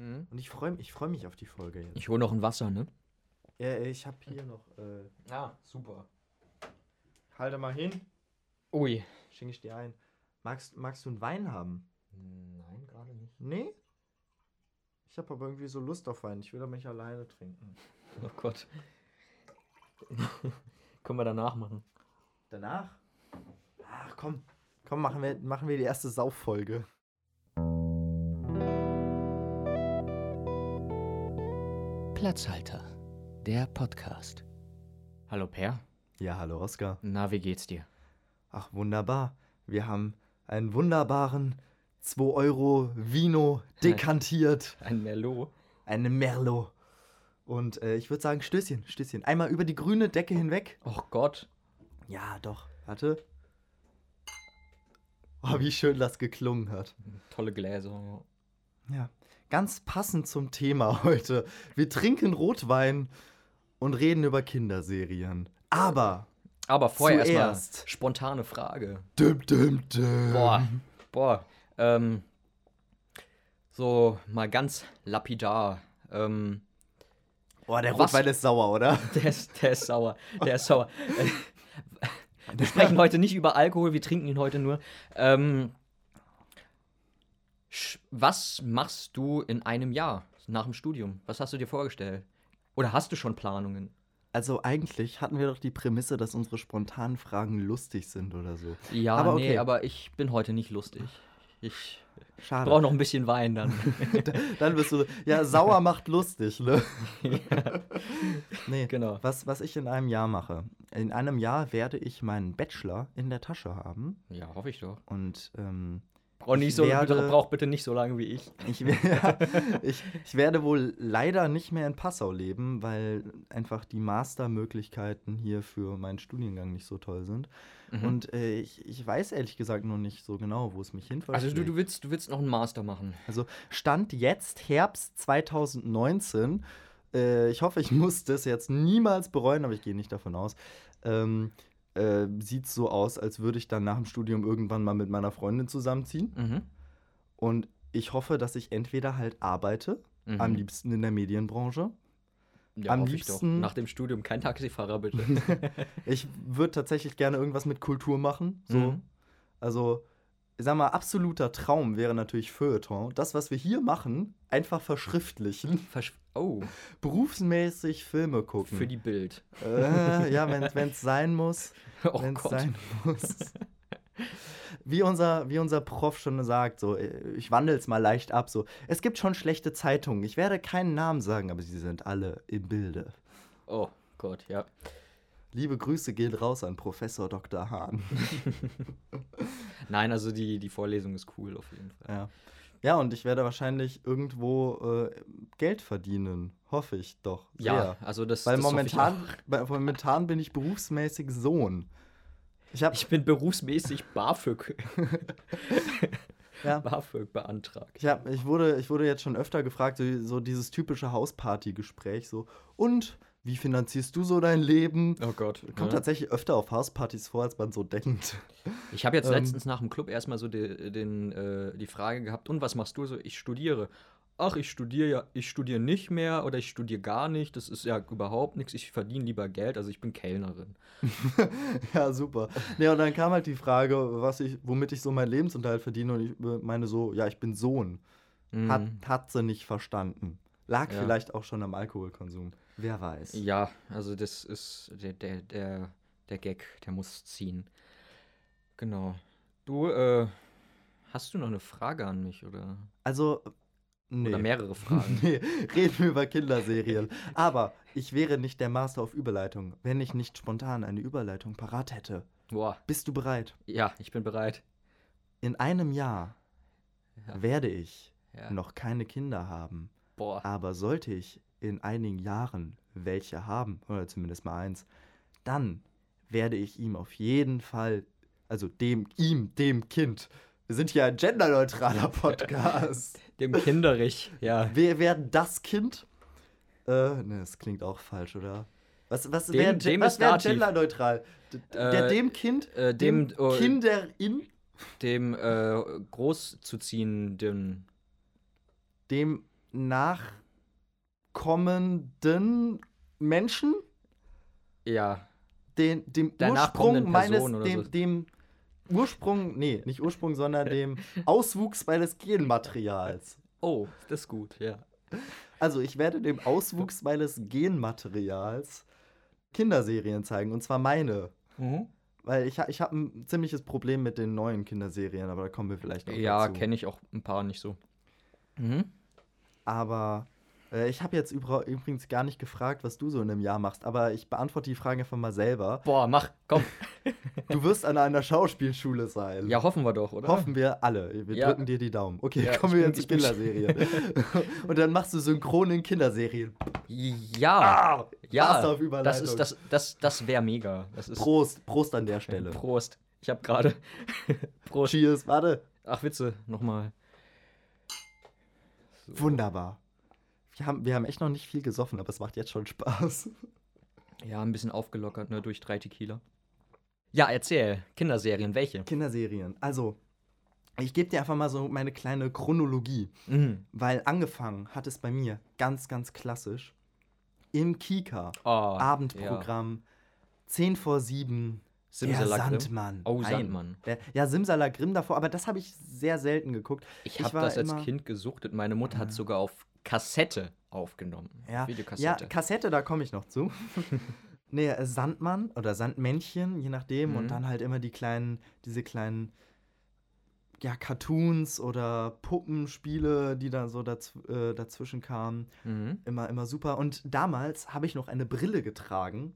Mhm. Und ich freue ich freu mich auf die Folge jetzt. Ich hole noch ein Wasser, ne? Äh, ich habe hier noch. Äh, Ja, super. halte mal hin. Ui. Schenke ich dir ein. Magst, magst du einen Wein haben? Nein, gerade nicht. Nee? Ich habe aber irgendwie so Lust auf Wein. Ich will aber nicht alleine trinken. Oh Gott. Können wir danach machen. Danach? Ach komm. Komm, machen wir, machen wir die erste Sauffolge. Platzhalter, der Podcast. Hallo Per. Ja, hallo Oskar. Na, wie geht's dir? Ach, wunderbar. Wir haben einen wunderbaren 2 Euro Vino dekantiert. Ein Merlot. Eine Merlot. Und äh, ich würde sagen, Stößchen, Stößchen. Einmal über die grüne Decke hinweg. Och Gott. Ja, doch. Warte. Oh, wie schön das geklungen hat. Tolle Gläser. Ja. Ganz passend zum Thema heute. Wir trinken Rotwein und reden über Kinderserien. Aber. Aber vorher erstmal spontane Frage. Düm, düm, düm. Boah, boah. Ähm, so mal ganz lapidar. Ähm, Boah, der Was- Rotwein ist sauer, oder? der, ist, der ist sauer. Der ist sauer. Wir sprechen heute nicht über Alkohol, wir trinken ihn heute nur. Ähm, was machst du in einem Jahr nach dem Studium? Was hast du dir vorgestellt? Oder hast du schon Planungen? Also eigentlich hatten wir doch die Prämisse, dass unsere spontanen Fragen lustig sind oder so. Ja, Aber nee, okay. aber ich bin heute nicht lustig. Ich Schade. brauche noch ein bisschen Wein dann. Dann bist du. Ja, sauer macht lustig, ne? nee, Genau. Was, was ich in einem Jahr mache. In einem Jahr werde ich meinen Bachelor in der Tasche haben. Ja, hoffe ich doch. Und ähm, Nicht Ich so, werde- bitte, brauch bitte nicht so lange wie ich. ich, ja, ich, ich werde wohl leider nicht mehr in Passau leben, weil einfach die Mastermöglichkeiten hier für meinen Studiengang nicht so toll sind. Mhm. Und äh, ich, ich weiß ehrlich gesagt noch nicht so genau, wo es mich hin Also du, du, willst, du willst noch einen Master machen. Also Stand jetzt Herbst 2019. Äh, ich hoffe, ich muss das jetzt niemals bereuen, aber ich gehe nicht davon aus. Ähm, äh, sieht so aus, als würde ich dann nach dem Studium irgendwann mal mit meiner Freundin zusammenziehen. Mhm. Und ich hoffe, dass ich entweder halt arbeite, Mhm. am liebsten in der Medienbranche. Ja, am liebsten- Nach dem Studium kein Taxifahrer, bitte. Ich würde tatsächlich gerne irgendwas mit Kultur machen. So. Mhm. Also, sag mal, absoluter Traum wäre natürlich Feuilleton. Das, was wir hier machen, einfach verschriftlichen. Versch oh, berufsmäßig Filme gucken. für die Bild. äh, ja, wenn es sein muss. Oh wenn es sein muss. Wie unser, wie unser Prof schon sagt, so, äh, ich wandle es mal leicht ab. So, es gibt schon schlechte Zeitungen. Ich werde keinen Namen sagen, aber sie sind alle im Bilde. Oh Gott, ja. Liebe Grüße gehen raus an Professor Dr. Hahn. Nein, also die, die Vorlesung ist cool auf jeden Fall. ja. ja, und ich werde wahrscheinlich irgendwo äh, Geld verdienen. Hoffe ich doch. Sehr. Ja, also das Weil das momentan, bei- momentan bin ich berufsmäßig Sohn. Ich ich bin berufsmäßig BAföG, ja, BAföG beantragt. Ich, hab, ich, wurde, ich wurde jetzt schon öfter gefragt, so, so dieses typische Hausparty-Gespräch, so, und wie finanzierst du so dein Leben? Oh Gott. Kommt ja. tatsächlich öfter auf Hauspartys vor, als man so denkt. Ich habe jetzt Ähm. letztens nach dem Club erstmal so die, den, äh, die Frage gehabt, und was machst du so? Ich studiere. Ach, ich studiere ja, ich studiere nicht mehr oder ich studiere gar nicht. Das ist ja überhaupt nichts. Ich verdiene lieber Geld, also ich bin Kellnerin. ja, super. Ja, und dann kam halt die Frage, was ich, womit ich so meinen Lebensunterhalt verdiene, und ich äh, meine so, ja, ich bin Sohn. Hat, Mhm. hat sie nicht verstanden. Lag Ja. vielleicht auch schon am Alkoholkonsum. Wer weiß. Ja, also das ist der, der, der, der Gag, der muss ziehen. Genau. Du, äh, hast du noch eine Frage an mich oder, Also, nee. oder mehrere Fragen? Nee, reden wir über Kinderserien. Aber ich wäre nicht der Master auf Überleitung, wenn ich nicht spontan eine Überleitung parat hätte. Boah, Bist du bereit? ja, ich bin bereit. In einem Jahr Ja. werde ich Ja. noch keine Kinder haben. Boah, Aber sollte ich in einigen Jahren welche haben, oder zumindest mal eins, dann werde ich ihm auf jeden Fall, also dem, ihm, dem Kind, wir sind hier ein genderneutraler Podcast. dem Kinderich, ja. Wer wäre das Kind? Äh, ne, das klingt auch falch, oder? Was, was wäre wär genderneutral? Der Äh, dem Kind? äh, dem, dem oh, Kinderin? Dem äh, großzuziehenden, Dem nachkommenden Menschen, Ja. den, dem Der Ursprung meines, dem, so. dem Ursprung, nee, nicht Ursprung, sondern dem Auswuchs meines Genmaterials. Oh, das ist gut, ja. Also ich werde dem Auswuchs meines Genmaterials Kinderserien zeigen, und zwar meine. Weil ich, ich habe ein ziemliches Problem mit den neuen Kinderserien, aber da kommen wir vielleicht noch Ja, dazu. kenne ich auch ein paar nicht so. Mhm. Aber ich habe jetzt übrigens gar nicht gefragt, was du so in einem Jahr machst, aber ich beantworte die Frage einfach mal selber. Boah, mach, komm. Du wirst an einer Schauspielschule sein. Ja, hoffen wir doch, oder? Hoffen wir alle. Wir Ja. drücken dir die Daumen. Okay, Ja, kommen wir jetzt zur Kinderserie. Und dann machst du synchron in Kinderserien. Ja. Ah, ja. Of Das ist das das das wäre mega. Das ist Prost, Prost an der Stelle. Prost. Ich habe gerade Prost. Cheers, warte. Ach Witze, nochmal. Wunderbar. Wir haben, wir haben echt noch nicht viel gesoffen, aber es macht jetzt schon Spaß. Ja, ein bisschen aufgelockert, ne, durch drei Tequila. Ja, erzähl. Kinderserien, welche? Kinderserien. Also, ich gebe dir einfach mal so meine kleine Chronologie. Mhm. Weil angefangen hat es bei mir ganz, ganz klassisch im Kika. Oh, Abendprogramm, 10 vor 7. Der Simsalakrim. Sandmann. Oh, Nein. Sandmann. Der, ja, Simsalagrim davor, aber das habe ich sehr selten geguckt. Ich habe das als Kind gesuchtet. Meine Mutter hat sogar auf Kassette aufgenommen. Ja, ja Videokassette. Kassette, da komme ich noch zu. nee, äh, Sandmann oder Sandmännchen, je nachdem. Mhm. Und dann halt immer die kleinen, diese kleinen, ja, Cartoons oder Puppenspiele, die da so daz äh, dazwischen kamen. mhm. Immer, immer super. Und damals habe ich noch eine Brille getragen.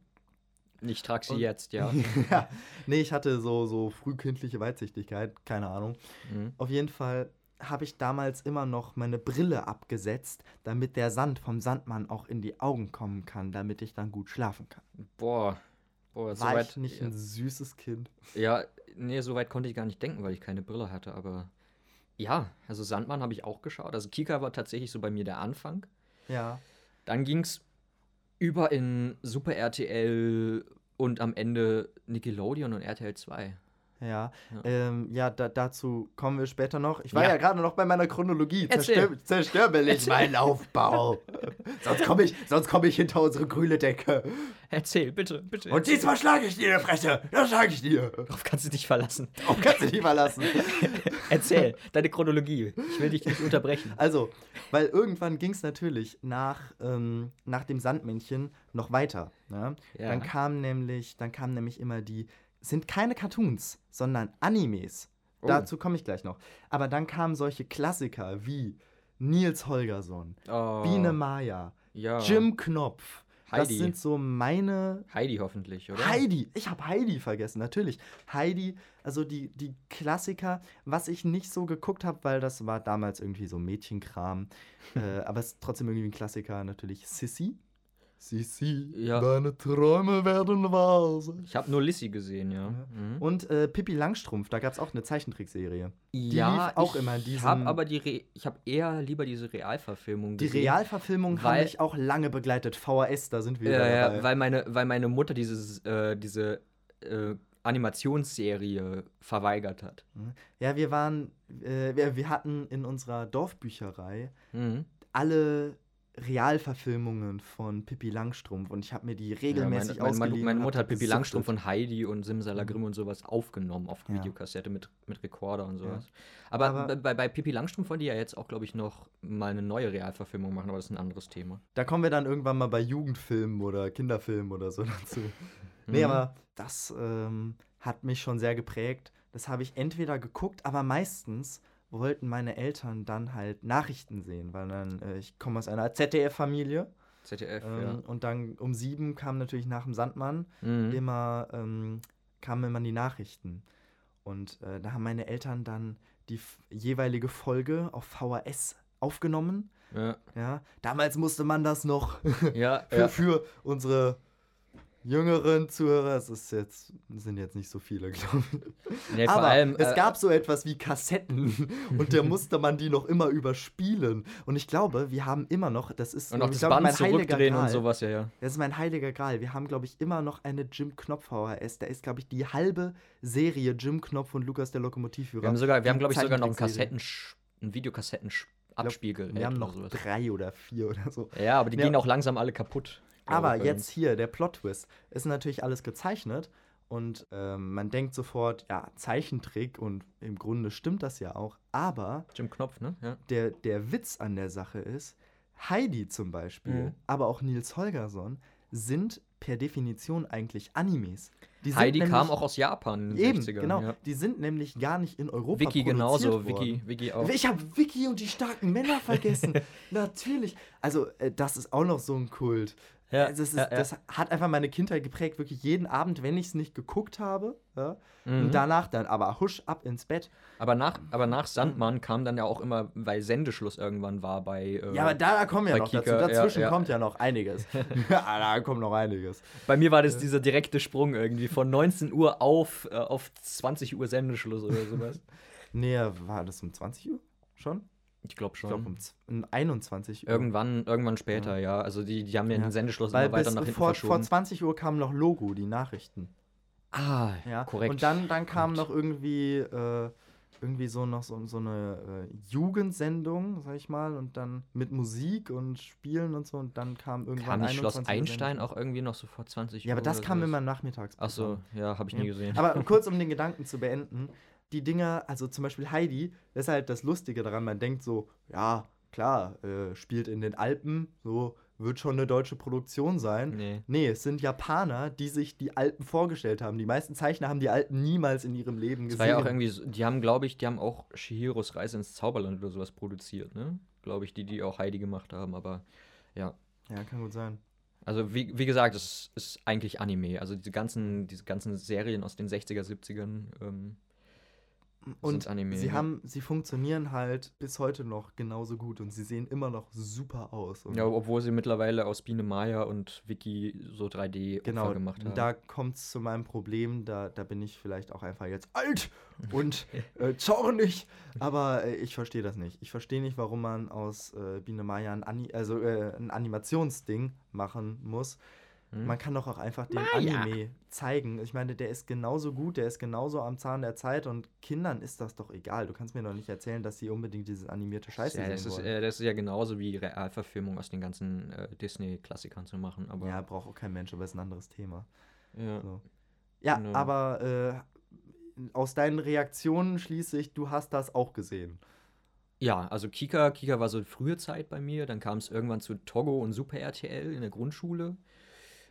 Ich trage sie Und- jetzt, ja. ja. Nee, ich hatte so, so frühkindliche Weitsichtigkeit, keine Ahnung. Mhm. Auf jeden Fall habe ich damals immer noch meine Brille abgesetzt, damit der Sand vom Sandmann auch in die Augen kommen kann, damit ich dann gut schlafen kann. Boah. Boah, so War weit. ich nicht ja, ein süßes Kind? ja, nee, so weit konnte ich gar nicht denken, weil ich keine Brille hatte, aber. Ja, also Sandmann habe ich auch geschaut. Also Kika war tatsächlich so bei mir der Anfang. Ja. Dann ging's über in Super RTL und am Ende Nickelodeon und RTL 2. Ja, Ja. ähm, ja da, dazu kommen wir später noch. Ich war Ja. ja, gerade noch bei meiner Chronologie. Erzähl. Zerstör, zerstör mir nicht Erzähl. meinen Aufbau. sonst komme ich, sonst komm ich hinter unsere grüne Decke. Erzähl, bitte, bitte. Und diesmal schlage ich dir in die Fresse. Das sage ich dir. Darauf kannst du dich verlassen. Darauf kannst du dich verlassen. Erzähl, deine Chronologie. Ich will dich nicht unterbrechen. Also, weil irgendwann ging es natürlich nach, ähm, nach dem Sandmännchen noch weiter. Ne? Ja. Dann kam nämlich, dann kamen nämlich immer die, sind keine Cartoons, sondern Animes. Oh. Dazu komme ich gleich noch. Aber dann kamen solche Klassiker wie Nils Holgersson, Oh, Biene Maya, ja. Jim Knopf. Das Heidi. sind so meine Heidi hoffentlich, oder? Heidi, ich habe Heidi vergessen, natürlich. Heidi, also die, die Klassiker, was ich nicht so geguckt habe, weil das war damals irgendwie so Mädchenkram. äh, aber es ist trotzdem irgendwie ein Klassiker, natürlich Sissy. Sissy, Ja. deine Träume werden wahr sein. Ich habe nur Lissy gesehen, ja. Ja. Mhm. Und äh, Pippi Langstrumpf, da gab es auch eine Zeichentrickserie. ja, lief auch ich immer in diesem- Hab aber die Re ich habe eher lieber diese Realverfilmung Die gesehen. Realverfilmungen haben Weil- mich auch lange begleitet. VHS, da sind wir Ja, ja, dabei. weil meine, weil meine Mutter dieses, äh, diese äh, Animationsserie verweigert hat. ja, wir waren, äh, wir, wir hatten in unserer Dorfbücherei Mhm. alle Realverfilmungen von Pippi Langstrumpf und ich habe mir die regelmäßig ja, meine, meine, ausgeliehen. meine und Mutter hat Pippi. Langstrumpf und Heidi und Simsalagrim und sowas aufgenommen auf Ja. Videokassette mit, mit Rekorder und sowas. Aber, Aber- bei- bei, bei Pippi Langstrumpf wollen die ja jetzt auch, glaube ich, noch mal eine neue Realverfilmung machen, aber das ist ein anderes Thema. Da kommen wir dann irgendwann mal bei Jugendfilmen oder Kinderfilmen oder so dazu. Nee, Mhm. aber das ähm, hat mich schon sehr geprägt. Das habe ich entweder geguckt, aber meistens wollten meine Eltern dann halt Nachrichten sehen, weil dann, äh, ich komme aus einer ZDF-Familie ZDF, ähm, und dann um sieben kam natürlich nach dem Sandmann ja. Mhm. immer, ähm, kamen immer die Nachrichten. Und äh, da haben meine Eltern dann die jeweilige Folge auf VHS aufgenommen. Ja, Ja, damals musste man das noch ja, für, ja. für unsere jüngeren Zuhörer. Es ist jetzt, sind jetzt nicht so viele, glaube ich. Nee, Aber allem, es äh, gab so etwas wie Kassetten und da musste man die noch immer überspielen. Und ich glaube, wir haben immer noch, das ist und auch das glaube, Band mein heiliger zurückdrehen und Gral. sowas, ja, ja. Das ist mein heiliger Gral. Wir haben, glaube ich, immer noch eine Jim Knopf VHS. Da ist, glaube ich, die halbe Serie Jim Knopf und Lukas der Lokomotivführer. Wir haben sogar, wir haben, glaube ich, sogar noch einen. Kassetten, einen Videokassetten Abspiegel. Wir haben noch drei oder vier oder so. Ja, aber die Ja. gehen auch langsam alle kaputt. Aber bei jetzt hier, der Plot-Twist, ist natürlich alles gezeichnet und ähm, man denkt sofort, ja, Zeichentrick und im Grunde stimmt das ja auch. Aber Jim Knopf, ne? Ja. der, der Witz an der Sache ist, Heidi zum Beispiel, Mhm. aber auch Nils Holgersson sind per Definition eigentlich Animes. Heidi nämlich- kam auch aus Japan in den Eben, 60ern. genau. Ja. Die sind nämlich gar nicht in Europa Vicky produziert genauso, worden. Vicky, Vicky auch. Ich habe Vicky und die starken Männer vergessen. Natürlich. Also, äh, das ist auch noch so ein Kult. Ja, Also, das, ist, ja, ja. das hat einfach meine Kindheit geprägt. Wirklich jeden Abend, wenn ich es nicht geguckt habe. Mhm. Und danach dann aber husch ab ins Bett. Aber nach, aber nach Sandmann kam dann ja auch immer, weil Sendeschluss irgendwann war bei. Äh, Ja, aber da kommen ja noch Kika, dazu. Dazwischen kommt ja noch einiges. ja, da kommt noch einiges. bei mir war das dieser direkte Sprung irgendwie von 19 Uhr auf, äh, auf 20 Uhr Sendeschluss oder sowas. Nee, war das um 20 Uhr schon? Ich glaube Ich schon. glaube um z- um 21 Uhr. Irgendwann, irgendwann später, ja. Also die, die haben ja Ja. den Sendeschluss Weil immer weiter bis nach hinten vor, vor verschoben. 20 Uhr kam noch Logo, die Nachrichten. ah, Ja, korrekt. Und dann, dann kam Korrekt. noch irgendwie, äh, irgendwie so noch so, so eine äh, Jugendsendung, sag ich mal, und dann mit Musik und Spielen und so und dann kam irgendwann kam nicht Schloss 21 Uhr Einstein Sendung. auch irgendwie noch so vor 20 Uhr? Ja, aber das kam immer nachmittags. Ach so, ja, habe ich nie gesehen. Aber kurz um den Gedanken zu beenden, die Dinger, also zum Beispiel Heidi, das ist halt das Lustige daran, man denkt so, ja, klar, äh, spielt in den Alpen, so wird schon eine deutsche Produktion sein. nee. Nee, es sind Japaner, die sich die Alpen vorgestellt haben. Die meisten Zeichner haben die Alpen niemals in ihrem Leben Das gesehen. war ja auch irgendwie, so, die haben, glaube ich, die haben auch Shihiros Reise ins Zauberland oder sowas produziert, ne? Glaube ich, die, die auch Heidi gemacht haben, aber ja. ja, kann gut sein. Also wie, wie gesagt, es ist eigentlich Anime. Also diese ganzen, diese ganzen Serien aus den 60er, 70ern. Ähm, Und Anime, sie ja. haben, sie funktionieren halt bis heute noch genauso gut und sie sehen immer noch super aus. Ja, obwohl sie mittlerweile aus Biene Maya und Wiki so 3D genau, gemacht haben. da kommt es zu meinem Problem, da, da bin ich vielleicht auch einfach jetzt alt und äh, zornig, aber äh, ich verstehe das nicht. Ich verstehe nicht, warum man aus äh, Biene Maya ein, Ani also, äh, ein Animationsding machen muss. Hm? Man kann doch auch einfach den Maya. Anime zeigen. Ich meine, der ist genauso gut, der ist genauso am Zahn der Zeit und Kindern ist das doch egal. Du kannst mir doch nicht erzählen, dass sie unbedingt diese animierte Scheiße ja, sehen das ist, wollen. äh, das ist ja genauso wie Realverfilmung aus den ganzen äh, Disney-Klassikern zu machen. Aber ja, braucht auch kein Mensch, aber ist ein anderes Thema. ja. So. Ja, Genau. aber äh, aus deinen Reaktionen schließe ich, du hast das auch gesehen. Ja, also Kika, Kika war so frühe Zeit bei mir. Dann kam es irgendwann zu Togo und Super RTL in der Grundschule.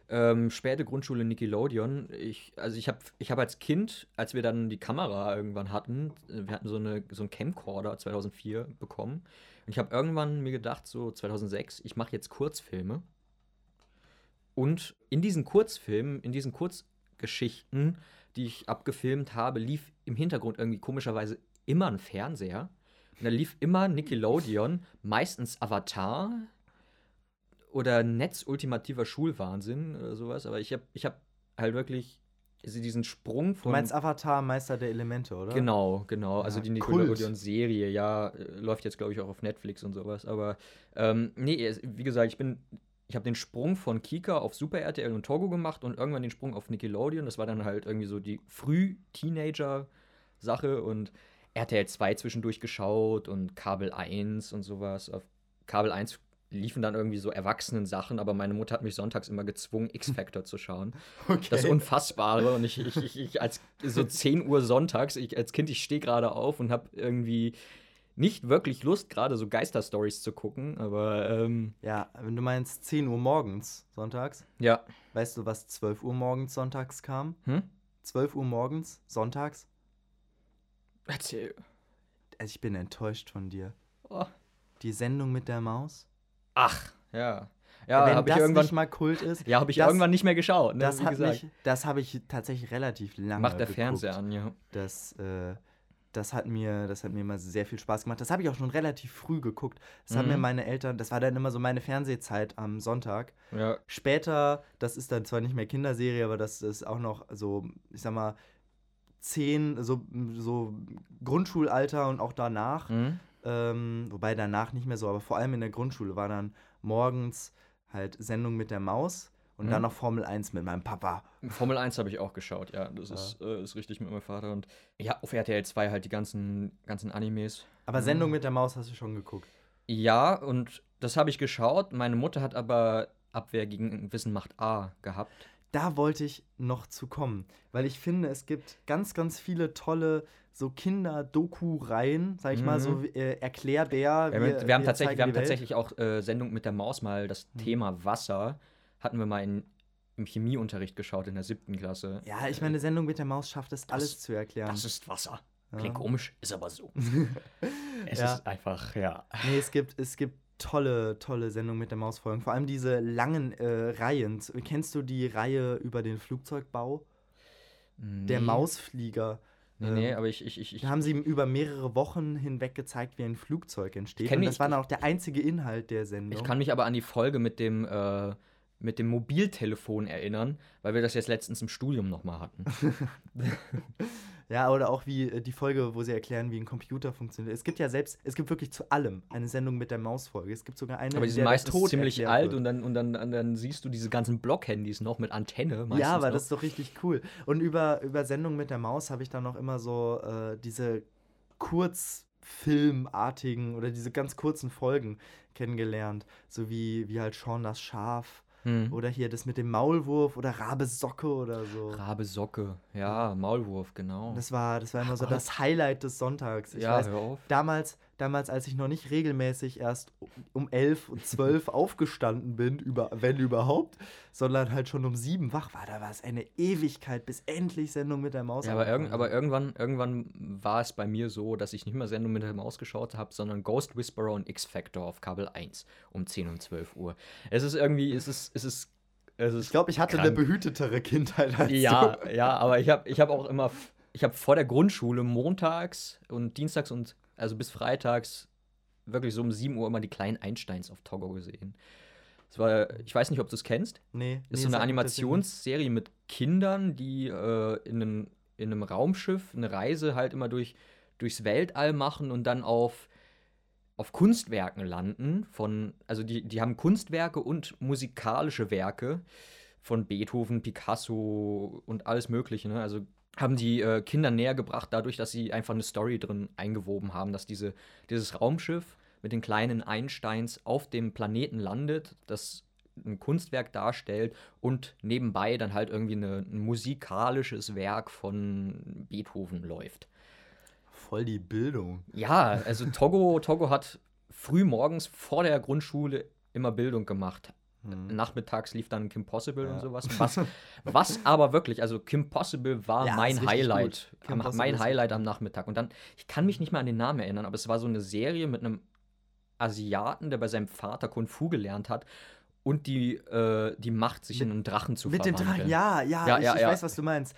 Ähm, späte Grundschule Nickelodeon. Ich, also ich habe ich hab als Kind, als wir dann die Kamera irgendwann hatten, äh, wir hatten so, eine, so einen Camcorder 2004 bekommen. Und ich habe irgendwann mir gedacht, so 2006, ich mache jetzt Kurzfilme. Und in diesen Kurzfilmen, in diesen Kurzgeschichten, die ich abgefilmt habe, lief im Hintergrund irgendwie komischerweise immer ein Fernseher. Und da lief immer Nickelodeon, meistens Avatar oder Netz ultimativer Schulwahnsinn oder sowas. Aber ich habe ich hab halt wirklich also diesen Sprung Du von. meinst Avatar, Meister der Elemente, oder? Genau, genau. Also Ja, die Kult. Nickelodeon-Serie, ja, äh, läuft jetzt, glaube ich, auch auf Netflix und sowas. Aber ähm, nee, wie gesagt, ich bin. Ich habe den Sprung von Kika auf Super RTL und Togo gemacht und irgendwann den Sprung auf Nickelodeon. Das war dann halt irgendwie so die Früh-Teenager-Sache und RTL 2 zwischendurch geschaut und Kabel 1 und sowas. Auf Kabel 1 liefen dann irgendwie so Erwachsenen-Sachen, aber meine Mutter hat mich sonntags immer gezwungen, X-Factor zu schauen. okay. Das Unfassbare. Und ich, ich, ich, ich als so 10 Uhr sonntags, ich als Kind, ich stehe gerade auf und habe irgendwie nicht wirklich Lust, gerade so Geisterstories zu gucken. Aber ähm, ja, wenn du meinst 10 Uhr morgens sonntags, ja. weißt du, was 12 Uhr morgens sonntags kam? Hm? 12 Uhr morgens sonntags? Erzähl. Also ich bin enttäuscht von dir. Oh. Die Sendung mit der Maus? Ach, ja. Ja, wenn das irgendwann. nicht mal Kult ist, ja, habe ich das- irgendwann nicht mehr geschaut. Ne, das, habe ich tatsächlich relativ lange Macht der geguckt. Fernseher an, ja. Das, äh, das hat mir, das hat mir immer sehr viel Spaß gemacht. Das habe ich auch schon relativ früh geguckt. Das haben Mhm. mir meine Eltern, das war dann immer so meine Fernsehzeit am Sonntag. Ja, Später, das ist dann zwar nicht mehr Kinderserie, aber das ist auch noch so, ich sag mal, zehn, so, so Grundschulalter und auch danach. mhm. Ähm, wobei danach nicht mehr so, aber vor allem in der Grundschule war dann morgens halt Sendung mit der Maus und Mhm. dann noch Formel 1 mit meinem Papa. Formel 1 habe ich auch geschaut, ja. Das Ja. Ist, äh, ist richtig mit meinem Vater. Und ja, auf RTL 2 halt die ganzen, ganzen Animes. Aber Mhm. Sendung mit der Maus hast du schon geguckt. Ja, und das habe ich geschaut. Meine Mutter hat aber Abwehr gegen Wissen macht A gehabt. Da wollte ich noch zu kommen, weil ich finde, es gibt ganz, ganz viele tolle so Kinder-Doku-Reihen, sag ich mal, so Mhm. äh, Erklärbär. Wir, haben- wir- wir haben tatsächlich, wir haben tatsächlich auch äh, Sendung mit der Maus mal das Mhm. Thema Wasser. Hatten wir mal in, im Chemieunterricht geschaut in der siebten Klasse. Ja, ich meine, eine Sendung mit der Maus schafft es, alles zu erklären. Das ist Wasser. Ja. Klingt komisch, ist aber so. es Ja. ist einfach, ja. Nee, es gibt, es gibt tolle, tolle Sendungen mit der Maus-Folgen. Vor allem diese langen äh, Reihen. Kennst du die Reihe über den Flugzeugbau? Der Nee. Mausflieger. Nee, nee, ähm, aber ich, ich, ich, ich Da haben sie ihm über mehrere Wochen hinweg gezeigt, wie ein Flugzeug entsteht. Und mich- das war dann auch der einzige Inhalt der Sendung. Ich kann mich aber an die Folge mit dem, äh, mit dem Mobiltelefon erinnern, weil wir das jetzt letztens im Studium nochmal hatten. Ja, oder auch wie äh, die Folge, wo sie erklären, wie ein Computer funktioniert. Es gibt ja selbst, es gibt wirklich zu allem eine Sendung mit der Mausfolge. Es gibt sogar eine, Aber die in sind meistens ziemlich alt wird. und, dann, und dann, dann siehst du diese ganzen Blockhandys noch mit Antenne. Meistens Ja, aber noch. das ist doch richtig cool. Und über, über Sendung mit der Maus habe ich dann noch immer so äh, diese Kurzfilmartigen oder diese ganz kurzen Folgen kennengelernt. So wie, wie halt Sean das Schaf Hm. oder hier das mit dem Maulwurf oder Rabe Socke oder so. Rabe Socke, ja, Maulwurf, genau. Das war, das war immer so das Highlight des Sonntags. Ich ja, weiß, hör auf. damals, damals, als ich noch nicht regelmäßig erst um 11 und 12 aufgestanden bin, über, wenn überhaupt, sondern halt schon um 7 wach war, da war es eine Ewigkeit, bis endlich Sendung mit der Maus Ja, aber, irgend, aber irgendwann, irgendwann war es bei mir so, dass ich nicht mehr Sendung mit der Maus geschaut habe, sondern Ghost Whisperer und X-Factor auf Kabel 1 um 10 und 12 Uhr. Es ist irgendwie, es ist, es ist, es ist Ich glaube, ich hatte krank. eine behütetere Kindheit als Ja, du. ja, aber ich habe ich hab auch immer, ich habe vor der Grundschule montags und dienstags und also bis freitags wirklich so um 7 Uhr immer die kleinen Einsteins auf Togo gesehen. Das war, ich weiß nicht, ob du es kennst. Nee, Das nee, ist so eine Animationsserie mit Kindern, die äh, in, einem, in einem Raumschiff eine Reise halt immer durch, durchs Weltall machen und dann auf, auf Kunstwerken landen. Von, also die, die haben Kunstwerke und musikalische Werke von Beethoven, Picasso und alles Mögliche. Ne? Also haben die äh, Kinder näher gebracht, dadurch, dass sie einfach eine Story drin eingewoben haben, dass diese, dieses Raumschiff mit den kleinen Einsteins auf dem Planeten landet, das ein Kunstwerk darstellt und nebenbei dann halt irgendwie eine, ein musikalisches Werk von Beethoven läuft. Voll die Bildung. Ja, also Togo, Togo hat früh morgens vor der Grundschule immer Bildung gemacht. Hm. Nachmittags lief dann Kim Possible Ja. und sowas. Was, was aber wirklich, also Kim Possible war Ja, mein Highlight. Am, mein Highlight am Nachmittag. Und dann, ich kann mich nicht mehr an den Namen erinnern, aber es war so eine Serie mit einem Asiaten, der bei seinem Vater Kung Fu gelernt hat und die, äh, die Macht, sich in einen Drachen zu Mit dem verwandeln. Drachen, ja, ja, Ja, ich, ja, ich weiß, was du meinst.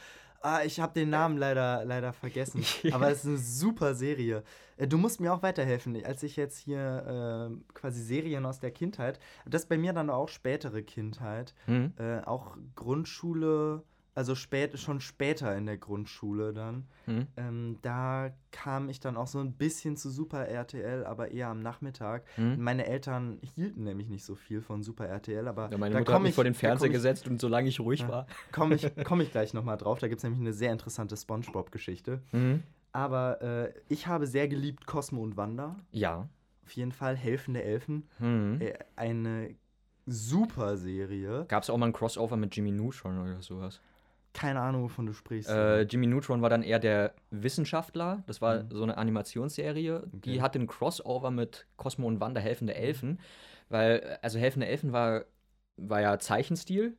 Ah, ich habe den Namen leider, leider vergessen. Aber es ist eine super Serie. Äh, Du musst mir auch weiterhelfen. Als ich jetzt hier äh, quasi Serien aus der Kindheit, das bei mir dann auch spätere Kindheit, Hm? äh, auch Grundschule, also spät, schon später in der Grundschule dann. Hm? Ähm, da kam ich dann auch so ein bisschen zu Super RTL, aber eher am Nachmittag. Hm? Meine Eltern hielten nämlich nicht so viel von Super RTL, aber Ja, meine da Mutter hat mich ich, vor den Fernseher gesetzt und solange ich ruhig Ja. war. komme ich, komm ich gleich nochmal drauf. Da gibt es nämlich eine sehr interessante Spongebob-Geschichte. Hm? Aber äh, ich habe sehr geliebt Cosmo und Wanda. Ja. Auf jeden Fall Helfende Elfen. Hm. Äh, eine super Serie. Gab es auch mal ein Crossover mit Jimmy Neutron oder sowas? Keine Ahnung, wovon du sprichst. Äh, Jimmy Neutron war dann eher der Wissenschaftler. Das war Mhm. so eine Animationsserie. Okay. Die hatte einen Crossover mit Cosmo und Wanda Helfende Elfen. Weil, äh, also Helfende Elfen war, war ja Zeichenstil.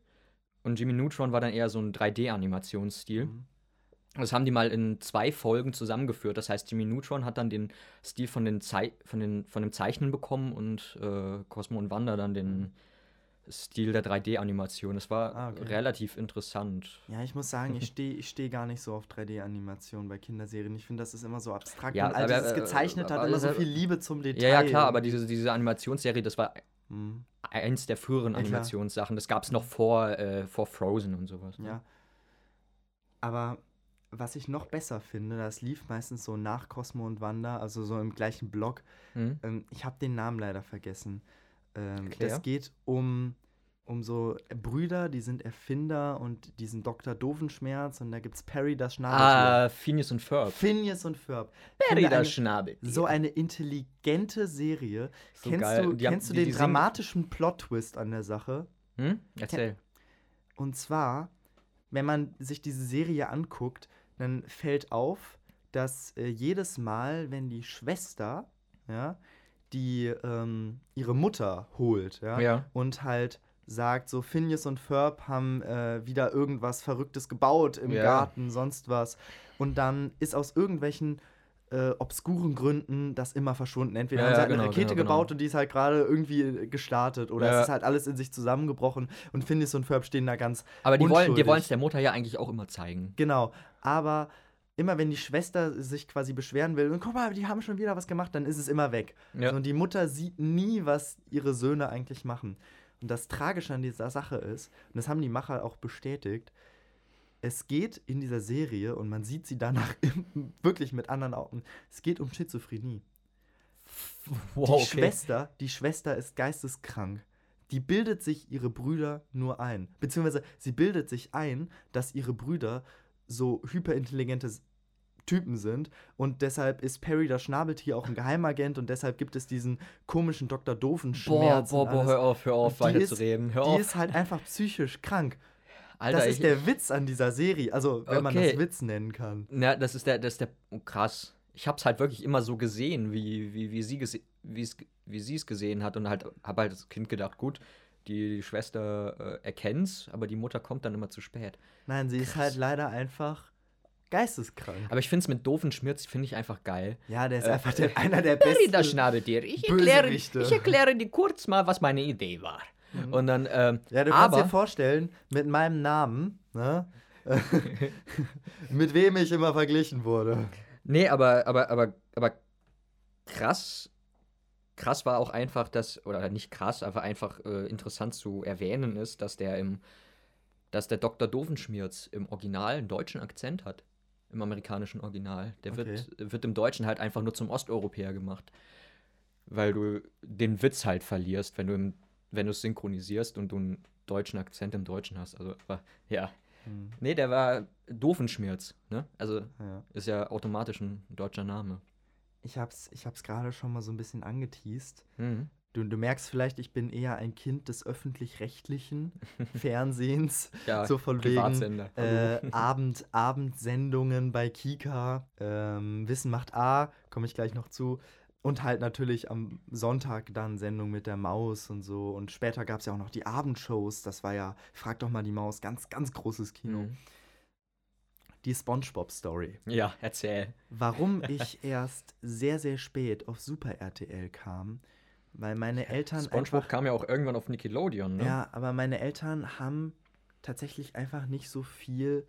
Und Jimmy Neutron war dann eher so ein 3D-Animationsstil. Mhm. Das haben die mal in zwei Folgen zusammengeführt. Das heißt, Jimmy Neutron hat dann den Stil von, den Zei von, den, von dem Zeichnen bekommen und äh, Cosmo und Wanda dann den Stil der 3D-Animation. Das war Ah, okay. relativ interessant. Ja, ich muss sagen, ich stehe ich steh gar nicht so auf 3D-Animation bei Kinderserien. Ich finde, das ist immer so abstrakt. Ja, und all dieses äh, gezeichnet hat immer so das- viel Liebe zum Detail. Ja, ja, klar, aber diese, diese Animationsserie, das war Mhm. eins der früheren. Animationssachen. Das gab es noch vor, äh, vor Frozen und sowas. ne? Ja. Aber was ich noch besser finde, das lief meistens so nach Cosmo und Wanda, also so im gleichen Block. Hm? Ähm, ich habe den Namen leider vergessen. Ähm, das geht um um so Brüder, die sind Erfinder und diesen Dr. Doofenschmerz und da gibt's Perry das Schnabeltier. Ah, Phineas und Ferb. Phineas und Ferb. Perry das eine- Schnabeltier. So eine intelligente Serie. So kennst geil. du, Die haben- kennst du die- den die dramatischen Plot-Twist an der Sache? Hm? Erzähl. Und zwar, wenn man sich diese Serie anguckt, dann fällt auf, dass äh, jedes Mal, wenn die Schwester, ja, die ähm, ihre Mutter holt, ja, Ja. und halt sagt, so Phineas und Ferb haben äh, wieder irgendwas Verrücktes gebaut im Ja. Garten, sonst was. Und dann ist aus irgendwelchen äh, obskuren Gründen das immer verschwunden. Entweder Ja, haben sie halt eine genau, Rakete genau, genau. gebaut und die ist halt gerade irgendwie äh, gestartet oder Ja. es ist halt alles in sich zusammengebrochen und Phineas und Ferb stehen da ganz Aber die wollen die unschuldig. wollen es der Mutter ja eigentlich auch immer zeigen. Genau, aber immer wenn die Schwester sich quasi beschweren will, und guck mal, die haben schon wieder was gemacht, dann ist es immer weg. Ja. Und die Mutter sieht nie, was ihre Söhne eigentlich machen. Und das Tragische an dieser Sache ist, und das haben die Macher auch bestätigt, es geht in dieser Serie, und man sieht sie danach wirklich mit anderen Augen, es geht um Schizophrenie. Wow, die Schwester, die Schwester ist geisteskrank. Die bildet sich ihre Brüder nur ein. Beziehungsweise sie bildet sich ein, dass ihre Brüder so hyperintelligente Typen sind. Und deshalb ist Perry das Schnabeltier auch ein Geheimagent und deshalb gibt es diesen komischen Dr. Boah, Doofenschmerz. boah, boah, alles. hör auf, hör auf, weiter ist- zu reden. Hör Die auf. ist halt einfach psychisch krank. Alter, das ich, ist der Witz an dieser Serie. Also, wenn man Okay. das Witz nennen kann. Na, das ist der, das ist der, oh, krass. Ich hab's halt wirklich immer so gesehen, wie, wie, wie sie gese wie es gesehen hat und halt, hab halt als Kind gedacht, gut, die, Schwester äh, erkennt's, aber die Mutter kommt dann immer zu spät. Nein, sie ist Krass. halt leider einfach geisteskrank. Aber ich find's mit doofen Schmirz, finde ich einfach geil. Ja, der ist Äh, einfach der, einer der besten. das Schnabeltier. Ich erkläre, Bösewichte. ich erkläre dir kurz mal, was meine Idee war. Mhm. Und dann, ähm, Ja, du kannst aber, dir vorstellen, mit meinem Namen, ne? mit wem ich immer verglichen wurde. Nee, aber, aber, aber, aber krass, krass war auch einfach, dass, oder nicht krass, aber einfach äh, interessant zu erwähnen ist, dass der im, dass der Dr. Doofenschmirz im Original einen deutschen Akzent hat. Im amerikanischen Original. Der wird, wird im Deutschen halt einfach nur zum Osteuropäer gemacht. Weil du den Witz halt verlierst, wenn du im, wenn du es synchronisierst und du einen deutschen Akzent im Deutschen hast. Also, ja. Nee, der war Doofenschmirz, ne? Also, Ja. ist ja automatisch ein deutscher Name. Ich hab's, ich hab's gerade schon mal so ein bisschen angeteased. Mhm. Du, du merkst vielleicht, ich bin eher ein Kind des öffentlich-rechtlichen Fernsehens. Ja, so von wegen äh, Abend, Abendsendungen bei Kika. Ähm, Wissen macht A, komme ich gleich noch zu. Und halt natürlich am Sonntag dann Sendung mit der Maus und so. Und später gab es ja auch noch die Abendshows. Das war ja, frag doch mal die Maus, ganz, ganz großes Kino. Mhm. Die SpongeBob-Story. Ja, erzähl. Warum ich erst sehr, sehr spät auf Super RTL kam, weil meine Eltern SpongeBob einfach. kam ja auch irgendwann auf Nickelodeon, ne? Ja, aber meine Eltern haben tatsächlich einfach nicht so viel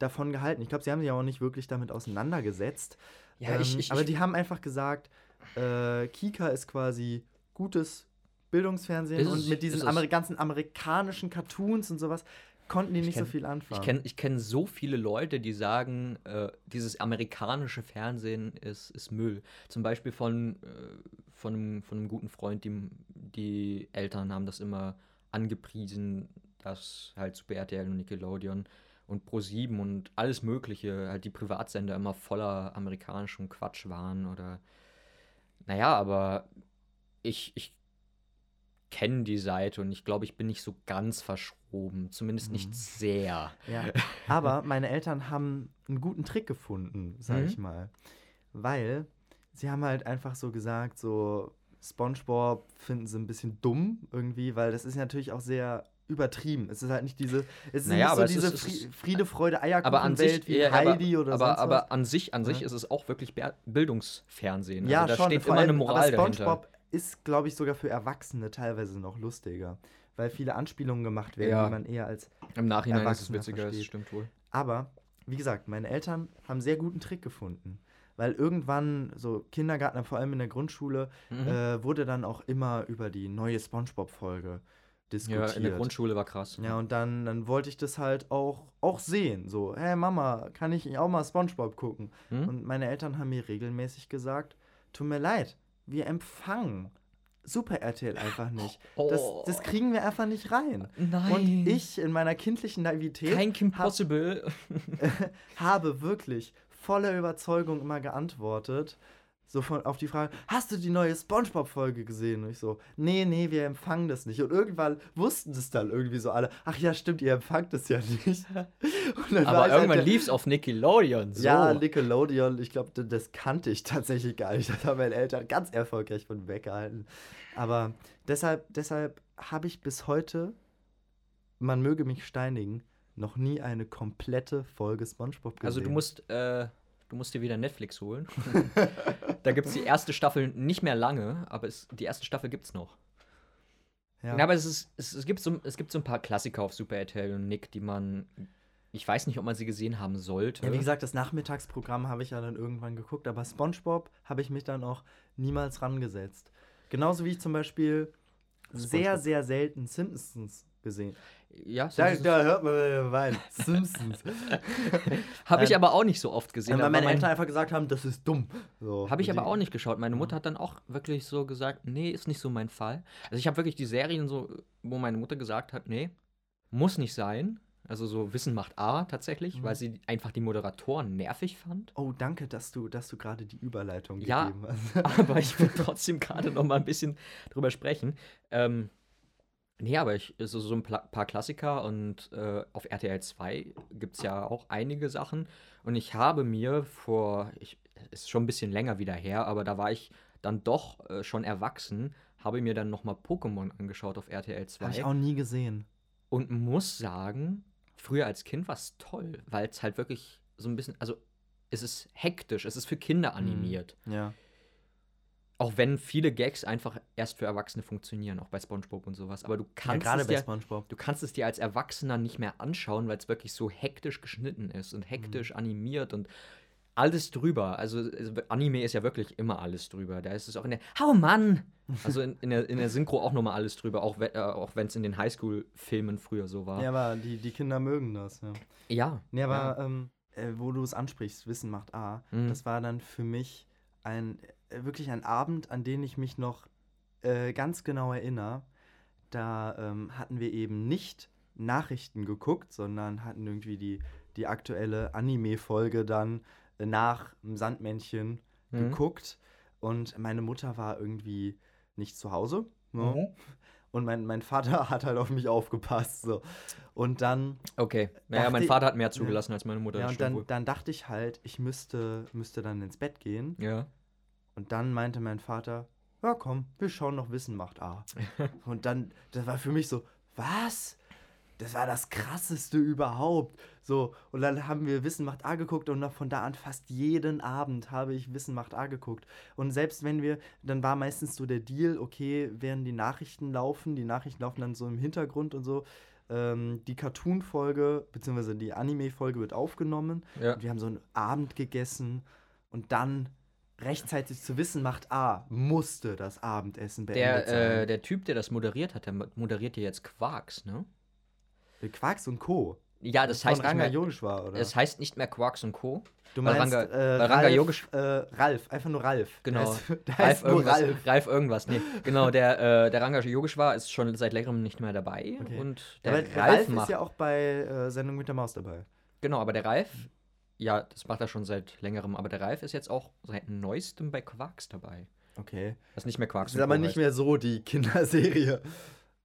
davon gehalten. Ich glaube, sie haben sich auch nicht wirklich damit auseinandergesetzt. Ja, ich- Ähm, ich- aber ich- die haben einfach gesagt, äh, Kika ist quasi gutes Bildungsfernsehen Ist und mit diesen. Ameri ganzen amerikanischen Cartoons und sowas konnten die Ich nicht so kenn- viel anfangen. Ich kenne ich kenn so viele Leute, die sagen, äh, dieses amerikanische Fernsehen ist, ist Müll. Zum Beispiel von, äh, von, einem, von einem guten Freund, die, die Eltern haben das immer angepriesen, dass halt Super RTL und Nickelodeon und Pro7 und alles Mögliche, halt die Privatsender immer voller amerikanischem Quatsch waren oder. Naja, aber ich, ich kenne die Seite und ich glaube, ich bin nicht so ganz verschroben. Zumindest nicht Mhm. sehr. Ja, aber meine Eltern haben einen guten Trick gefunden, sag Mhm. ich mal. Weil sie haben halt einfach so gesagt, so SpongeBob finden sie ein bisschen dumm irgendwie, weil das ist natürlich auch sehr übertrieben. Es ist halt nicht diese, es ist Naja, nicht so aber es diese ist- es Fri ist- Friede, Freude, Aber Eierkuchenwelt wie ja, Heidi aber, oder aber, sonst aber was. an sich, an sich Ja. ist es auch wirklich Bildungsfernsehen. Ja, also da schon. steht vor immer eine allem- Moral aber dahinter. Ist, glaube ich, sogar für Erwachsene teilweise noch lustiger, weil viele Anspielungen gemacht werden, Ja. die man eher als Im Nachhinein ist es Erwachsener witziger, das stimmt wohl. Aber, wie gesagt, meine Eltern haben sehr guten Trick gefunden. Weil irgendwann, so Kindergarten, vor allem in der Grundschule, Mhm. äh, wurde dann auch immer über die neue Spongebob-Folge diskutiert. ja, in der Grundschule war krass. Ja, und dann, dann wollte ich das halt auch, auch sehen. So, hey Mama, kann ich auch mal Spongebob gucken? Hm? Und meine Eltern haben mir regelmäßig gesagt, tut mir leid, wir empfangen Super RTL einfach nicht. Oh. Das, das kriegen wir einfach nicht rein. Nein. Und ich in meiner kindlichen Naivität Kein Kim hab- Possible. habe wirklich voller Überzeugung immer geantwortet. So von, auf die Frage, hast du die neue Spongebob-Folge gesehen? Und ich so, nee, nee, wir empfangen das nicht. Und irgendwann wussten das dann irgendwie so alle, ach ja, stimmt, ihr empfangt das ja nicht. Aber halt irgendwann der- lief's auf Nickelodeon. So. Ja, Nickelodeon, ich glaube, das kannte ich tatsächlich gar nicht. Das haben meine Eltern ganz erfolgreich von weggehalten. Aber deshalb, deshalb habe ich bis heute, man möge mich steinigen, noch nie eine komplette Folge Spongebob gesehen. Also du musst, äh, du musst dir wieder Netflix holen. da gibt's die erste Staffel nicht mehr lange, aber es, die erste Staffel gibt's noch. Ja. Ja. aber es, ist, es, es, gibt so, es gibt so ein paar Klassiker auf Super RTL und Nick, die man. Ich weiß nicht, ob man sie gesehen haben sollte. Ja, wie gesagt, das Nachmittagsprogramm habe ich ja dann irgendwann geguckt, aber SpongeBob habe ich mich dann auch niemals rangesetzt. Genauso wie ich zum Beispiel sehr, SpongeBob. sehr selten Simpsons gesehen. Ja, Da, da hört man den Wein. Simpsons. habe ich ähm, aber auch nicht so oft gesehen. Weil meine mein- Eltern einfach gesagt haben, das ist dumm. So. Habe ich aber auch nicht geschaut. Meine Mutter hat dann auch wirklich so gesagt, nee, ist nicht so mein Fall. Also ich habe wirklich die Serien so, wo meine Mutter gesagt hat, nee, muss nicht sein. Also so Wissen macht A tatsächlich, Mhm. weil sie einfach die Moderatoren nervig fand. Oh, danke, dass du, dass du gerade die Überleitung Ja. gegeben hast. aber ich will trotzdem gerade noch mal ein bisschen drüber sprechen. Ähm, nee, aber ich, so, so ein paar Klassiker und äh, auf RTL 2 gibt es ja auch einige Sachen. Und ich habe mir vor, ich, ist schon ein bisschen länger wieder her, aber da war ich dann doch äh, schon erwachsen, habe mir dann noch mal Pokémon angeschaut auf RTL 2 Habe ich auch nie gesehen. und muss sagen, früher als Kind war es toll, weil es halt wirklich so ein bisschen, also es ist hektisch, es ist für Kinder Mhm. animiert. Ja. Auch wenn viele Gags einfach erst für Erwachsene funktionieren, auch bei SpongeBob und sowas. Aber du ja kannst, gerade es, dir, du kannst es dir als Erwachsener nicht mehr anschauen, weil es wirklich so hektisch geschnitten ist und hektisch Mhm. animiert und alles drüber. Also es- Anime ist ja wirklich immer alles drüber. Da ist es auch in der Oh Mann! Also in, in, der, in der Synchro auch nochmal alles drüber, auch, we- äh, auch wenn es in den Highschool-Filmen früher so war. Ja, aber die, die Kinder mögen das, ja. Ja. Nee, aber ähm, äh, wo du es ansprichst, Wissen macht A, Mhm. das war dann für mich ein wirklich ein Abend, an den ich mich noch äh, ganz genau erinnere. Da ähm, hatten wir eben nicht Nachrichten geguckt, sondern hatten irgendwie die, die aktuelle Anime-Folge dann äh, nach dem Sandmännchen Mhm. geguckt. Und meine Mutter war irgendwie nicht zu Hause. Ne? Mhm. Und mein, mein Vater hat halt auf mich aufgepasst. So. Und dann Okay. Naja, mein Vater hat mehr zugelassen als meine Mutter. ja, und dann, dann dachte ich halt, ich müsste, müsste dann ins Bett gehen. Ja. Und dann meinte mein Vater, ja komm, wir schauen noch Wissen macht A. und dann, das war für mich so, was? Das war das krasseste überhaupt. So, und dann haben wir Wissen macht A geguckt und noch von da an fast jeden Abend habe ich Wissen macht A geguckt. Und selbst wenn wir, dann war meistens so der Deal, okay, während die Nachrichten laufen, die Nachrichten laufen dann so im Hintergrund und so, ähm, die Cartoon-Folge, beziehungsweise die Anime-Folge wird aufgenommen. Ja. Und wir haben so einen Abend gegessen und dann rechtzeitig zu wissen macht, ah, musste das Abendessen beendet Der, äh, sein. der Typ, der das moderiert hat, der mo- moderiert ja jetzt Quarks, ne? Der Quarks und Co. Ja, das Von heißt nicht Ranga mehr, Yogeshwar, oder? es heißt nicht mehr Quarks und Co. du meinst Ranga- äh, Ranga Ralf, Yogesh- äh, Ralf, einfach nur Ralf. Genau. Der heißt, Ralf heißt nur irgendwas, Ralf. Ralf irgendwas, nee. Genau, der, äh, der Ranga Yogeshwar ist schon seit längerem nicht mehr dabei. Okay. Und Ja, der aber Ralf, Ralf ist ja auch bei äh, Sendung mit der Maus dabei. genau, aber der Ralf, ja, das macht er schon seit längerem, aber der Ralf ist jetzt auch seit neuestem bei Quarks dabei. Okay. Das ist nicht mehr Quarks Das ist aber nicht mehr so die Kinderserie.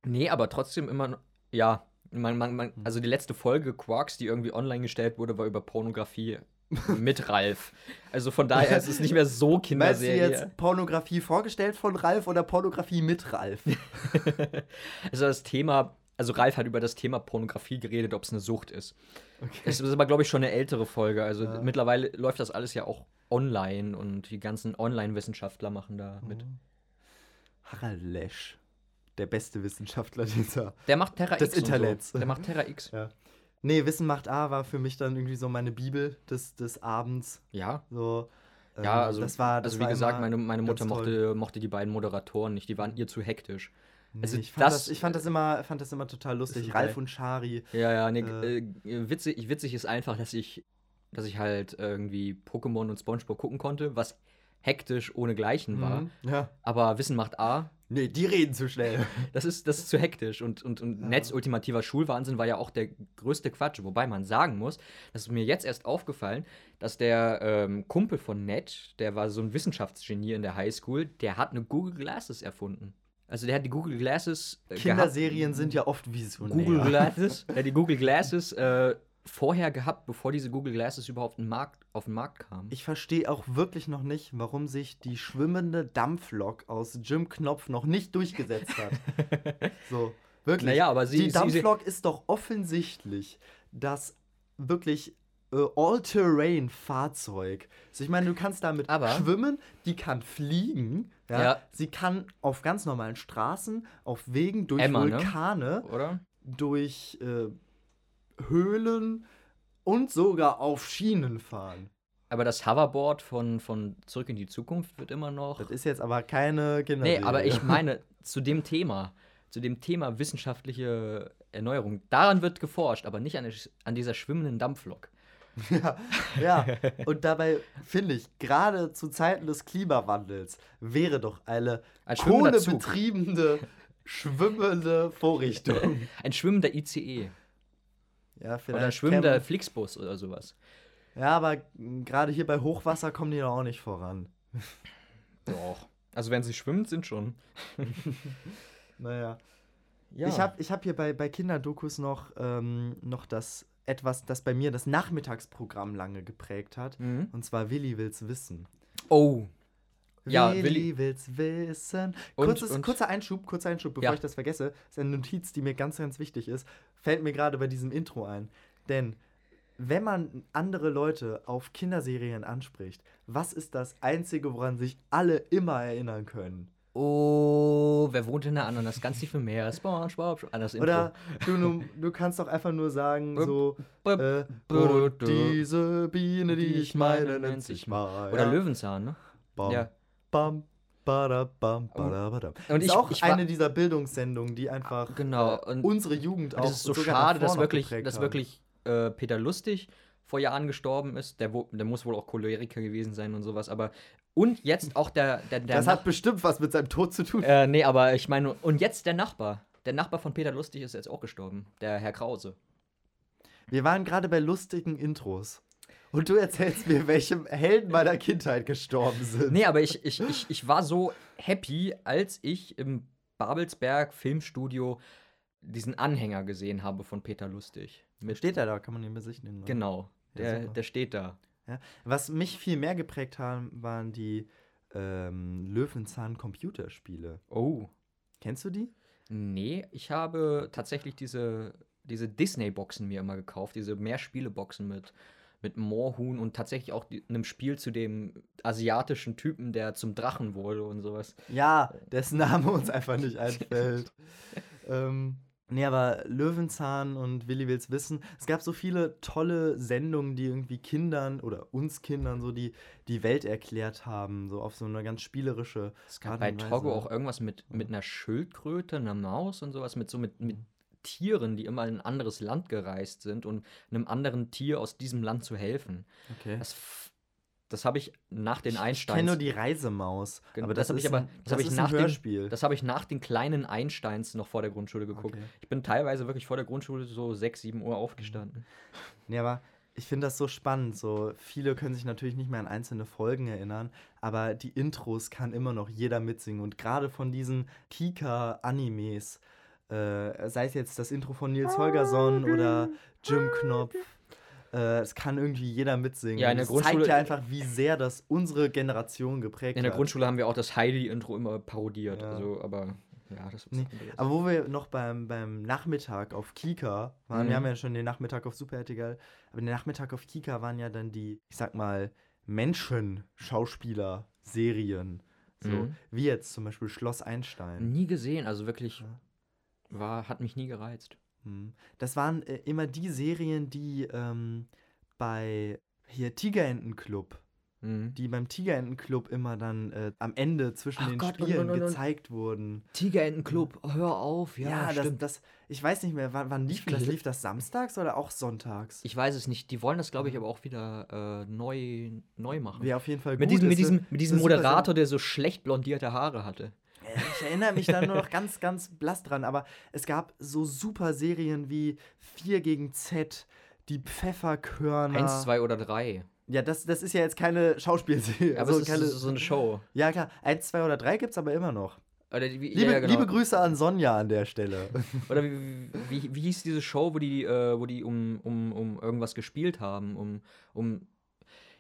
Nee, aber trotzdem immer, ja. Man, man, man, Hm. also die letzte Folge Quarks, die irgendwie online gestellt wurde, war über Pornografie mit Ralf. Also von daher ist es nicht mehr so Meinst du Kinderserie. jetzt Pornografie vorgestellt von Ralf oder Pornografie mit Ralf? also das Thema, also Ralf hat über das Thema Pornografie geredet, ob es eine Sucht ist. Okay. Es ist aber, glaube ich, schon eine ältere Folge. Also Ja. mittlerweile läuft das alles ja auch online und die ganzen Online-Wissenschaftler machen da mit. Mhm. Harald Lesch. Der beste Wissenschaftler dieser. Der macht Terra Des X. Internets. So. Der macht Terra X. Ja. Nee, Wissen macht A war für mich dann irgendwie so meine Bibel des, des Abends. Ja. So, ähm, Ja, also, das war, das also wie war gesagt, meine, meine Mutter mochte, mochte die beiden Moderatoren nicht. Die waren ihr zu hektisch. Nee, also ich, fand das, das- ich fand das immer, fand das immer total lustig. Ralf geil. und Shari. Ja, ja, nee, Äh. äh, witzig, witzig ist einfach, dass ich, dass ich halt irgendwie Pokémon und Spongebob gucken konnte, was hektisch ohnegleichen war. Mhm. Ja. Aber Wissen macht A, Nee, die reden zu schnell. das ist, das ist zu hektisch. Und, und, und Ja. Netz ultimativer Schulwahnsinn war ja auch der größte Quatsch. Wobei man sagen muss, das ist mir jetzt erst aufgefallen, dass der ähm, Kumpel von Ned, der war so ein Wissenschaftsgenie in der Highschool, der hat eine Google Glasses erfunden. Also der hat die Google Glasses äh, Kinderserien sind ja oft visionär. Google Glasses, der hat die Google Glasses äh, vorher gehabt, bevor diese Google Glasses überhaupt Markt, auf den Markt kamen. Ich verstehe auch wirklich noch nicht, warum sich die schwimmende Dampflok aus Jim Knopf noch nicht durchgesetzt hat. so, wirklich. Naja, aber sie- die sie- Dampflok ist doch offensichtlich das wirklich äh, All-Terrain-Fahrzeug. Also ich meine, du kannst damit Aber- schwimmen, die kann fliegen. Ja? Ja. Sie kann auf ganz normalen Straßen, auf Wegen, durch Emma, ne? Vulkane, Oder? durch äh, Höhlen und sogar auf Schienen fahren. Aber das Hoverboard von, von Zurück in die Zukunft wird immer noch. Das ist jetzt aber keine Kinderserie. Nee, aber ich meine, zu dem Thema, zu dem Thema wissenschaftliche Erneuerung, daran wird geforscht, aber nicht an, an dieser schwimmenden Dampflok. ja, ja, und dabei finde ich, gerade zu Zeiten des Klimawandels wäre doch eine Ein kohlebetriebene, schwimmende Vorrichtung. Ein schwimmender ICE. Ja, vielleicht. Oder ein schwimmender Flixbus oder sowas. Ja, aber gerade hier bei Hochwasser kommen die doch auch nicht voran. Doch. Also wenn sie schwimmt, sind schon. Naja. Ja. Ich habe ich hab hier bei, bei Kinderdokus noch, ähm, noch das etwas, das bei mir das Nachmittagsprogramm lange geprägt hat. Mhm. Und zwar Willi will's wissen. Oh. Ja, Willi, Willi- will's wissen. Und- Kurzes, und- kurzer Einschub, kurzer Einschub, bevor Ja. ich das vergesse. Das ist eine Notiz, die mir ganz, ganz wichtig ist. Fällt mir gerade bei diesem Intro ein. Denn wenn man andere Leute auf Kinderserien anspricht, was ist das Einzige, woran sich alle immer erinnern können? Oh, wer wohnt in der Ananas? Ganz tiefe Meer. SpongeBob. Das Intro. Oder du, du kannst doch einfach nur sagen, so, äh, bup. diese Biene, die ich meine, nennt sich mal. Oder Löwenzahn, ne? Bam, Ja. bam, bada, bam, bada, bada. Und ist ich- auch ich war- eine dieser Bildungssendungen, die einfach Genau, äh, und- unsere Jugend auch es ist so schade, dass wirklich, dass wirklich äh, Peter Lustig vor Jahren gestorben ist. Der, der muss wohl auch Choleriker gewesen sein und sowas. Aber und jetzt auch der, der, der Das hat bestimmt was mit seinem Tod zu tun. äh, nee, aber ich meine und jetzt der Nachbar. Der Nachbar von Peter Lustig ist jetzt auch gestorben. Der Herr Krause. Wir waren gerade bei lustigen Intros. Und du erzählst mir, welche Helden meiner Kindheit gestorben sind. Nee, aber ich, ich, ich, ich war so happy, als ich im Babelsberg Filmstudio diesen Anhänger gesehen habe von Peter Lustig. Mit, Steht er da, kann man ihn besichtigen. Genau. Der, der steht da. Ja. Was mich viel mehr geprägt haben, waren die ähm, Löwenzahn-Computerspiele. Oh. Kennst du die? Nee, ich habe tatsächlich diese, diese Disney-Boxen mir immer gekauft, diese Mehrspiele-Boxen mit, mit Moorhuhn und tatsächlich auch die, einem Spiel zu dem asiatischen Typen, der zum Drachen wurde und sowas. Ja, dessen Name uns einfach nicht einfällt. ähm, nee, aber Löwenzahn und Willi will's wissen. Es gab so viele tolle Sendungen, die irgendwie Kindern oder uns Kindern so die, die Welt erklärt haben, so auf so eine ganz spielerische. Es gab bei. Togo auch irgendwas mit, mit einer Schildkröte, einer Maus und sowas, mit so mit, mit Tieren, die immer in ein anderes Land gereist sind und einem anderen Tier aus diesem Land zu helfen. Okay. Das, das habe ich nach den ich kenne Einsteins. nur die Reisemaus. Genau, aber das das, hab ich aber- das das hab ich nach Hörspiel. Das habe ich nach den kleinen Einsteins noch vor der Grundschule geguckt. Okay. Ich bin teilweise wirklich vor der Grundschule so 6, 7 Uhr aufgestanden. Nee, aber ich finde das so spannend. So viele können sich natürlich nicht mehr an einzelne Folgen erinnern, aber die Intros kann immer noch jeder mitsingen. Und gerade von diesen Kika-Animes, äh, sei es jetzt das Intro von Nils Holgersson oder Jim Knopf, es kann irgendwie jeder mitsingen. Ja, in der das zeigt Grundschule- ja einfach, wie sehr das unsere Generation geprägt In der hat. Grundschule haben wir auch das Heidi-Intro immer parodiert. Ja. Also, aber ja, das Nee, Aber wo wir noch beim, beim Nachmittag auf Kika waren, Mhm. wir haben ja schon den Nachmittag auf Super RTL, aber den Nachmittag auf Kika waren ja dann die, ich sag mal, Menschen-Schauspieler-Serien. So, Mhm. wie jetzt zum Beispiel Schloss Einstein. nie gesehen. Also wirklich war, hat mich nie gereizt. Mhm. Das waren äh, immer die Serien, die ähm, bei hier Tigerentenclub Mhm. die beim Tigerentenclub immer dann äh, am Ende zwischen Ach den Gott, Spielen und- und- und- gezeigt wurden. Tigerentenclub, hör auf, ja, das, stimmt. das, ich weiß nicht mehr, wann, wann lief das? Lief das samstags oder auch sonntags? ich weiß es nicht. Die wollen das, glaube ich, aber auch wieder äh, neu, neu machen. Wäre auf jeden Fall mit gut. diesem, mit diesem, mit diesem Moderator, der so schlecht blondierte Haare hatte. Ich erinnere mich da nur noch ganz, ganz blass dran, aber es gab so super Serien wie 4 gegen Z, die Pfefferkörner. Eins, zwei oder drei. Ja, das, das ist ja jetzt keine Schauspielserie. Aber also es ist keine, so, eine Show. ja, klar. 1, 2 oder 3 gibt es aber immer noch. Oder, wie, Liebe, ja, ja, genau. liebe Grüße an Sonja an der Stelle. Oder wie, wie, wie hieß diese Show, wo die, äh, wo die um, um, um irgendwas gespielt haben? Um, um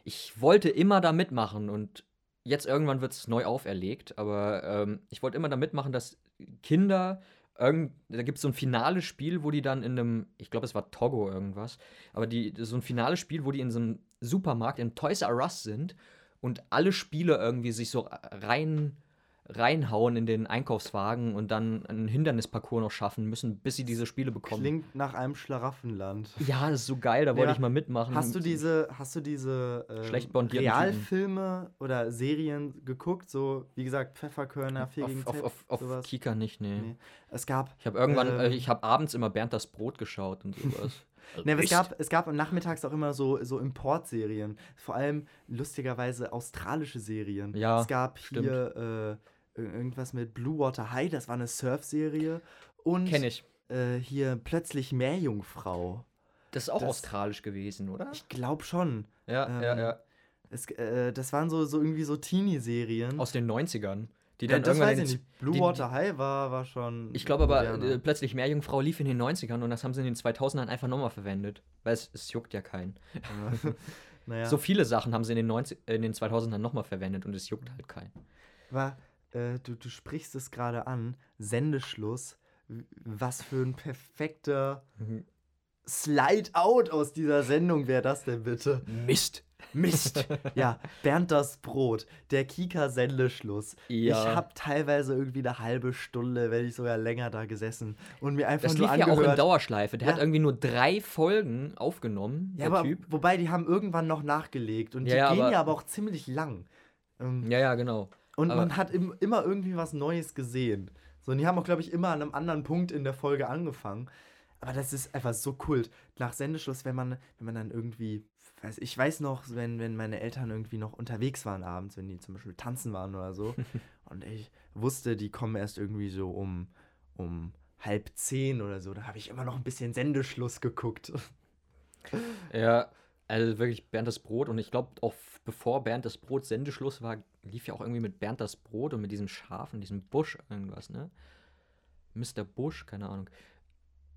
ich wollte immer da mitmachen und jetzt irgendwann wird es neu auferlegt, aber ähm, ich wollte immer da mitmachen, dass Kinder, irgend, da gibt es so ein finales Spiel, wo die dann in einem, ich glaube, es war Togo irgendwas, aber die, so ein finales Spiel, wo die in so einem Supermarkt in Toys R Us sind und alle Spiele irgendwie sich so rein reinhauen in den Einkaufswagen und dann einen Hindernisparcours noch schaffen müssen, bis sie diese Spiele bekommen. Klingt nach einem Schlaraffenland. ja, das ist so geil, da wollte Ja. ich mal mitmachen. Hast du diese, hast du diese äh, Schlecht Typen. Realfilme oder Serien geguckt? So, wie gesagt, Pfefferkörner, 4 gegen auf, auf, Z, auf, auf sowas? Kika nicht, nee. Nee. Es gab, Ich habe irgendwann, Ähm. äh, ich habe abends immer Bernd das Brot geschaut und sowas. ne, aber es gab, es gab nachmittags auch immer so, so Importserien. Vor allem lustigerweise australische Serien. Ja, Es gab stimmt. hier äh, irgendwas mit Blue Water High, das war eine Surfserie. Und Kenn ich. Äh, hier plötzlich Meerjungfrau. Das ist auch Das- australisch gewesen, oder? Ich glaube schon. Ja, ja, ähm, ja. Es, äh, das waren so, so irgendwie so Teenie-Serien. Aus den 90ern. Die Ja, dann das irgendwann weiß ich nicht. Blue die- Water High war, war schon. Ich glaube aber, äh, plötzlich Meerjungfrau lief in den 90ern und das haben sie in den 2000ern einfach nochmal verwendet. Weil es, es juckt ja keinen. naja. So viele Sachen haben sie in den, 90, äh, in den 2000ern nochmal verwendet und es juckt halt keinen. war, äh, du, du sprichst es gerade an. Sendeschluss. Was für ein perfekter Slide-Out aus dieser Sendung wäre das denn bitte? Mist. Mist. ja, Bernd das Brot, der Kika-Sendeschluss. Ja. Ich habe teilweise irgendwie eine halbe Stunde, wenn ich sogar länger da gesessen und mir einfach Das nur lief ja auch in angehört. Dauerschleife. Der Ja. hat irgendwie nur drei Folgen aufgenommen, ja, der aber Typ. wobei die haben irgendwann noch nachgelegt und die ja, gehen aber- ja aber auch ziemlich lang. Ähm, Ja, ja, genau. Und aber- man hat im, immer irgendwie was Neues gesehen. So, und die haben auch, glaube ich, immer an einem anderen Punkt in der Folge angefangen. Aber das ist einfach so kult. Nach Sendeschluss, wenn man, wenn man dann irgendwie, weiß, ich weiß noch, wenn, wenn meine Eltern irgendwie noch unterwegs waren abends, wenn die zum Beispiel tanzen waren oder so. und ich wusste, die kommen erst irgendwie so um, um halb zehn oder so. Da habe ich immer noch ein bisschen Sendeschluss geguckt. Ja, also wirklich Bernd das Brot. Und ich glaube, auch bevor Bernd das Brot Sendeschluss war, lief ja auch irgendwie mit Bernd das Brot und mit diesem Schafen, diesem Busch irgendwas, ne? Mr. Busch, keine Ahnung.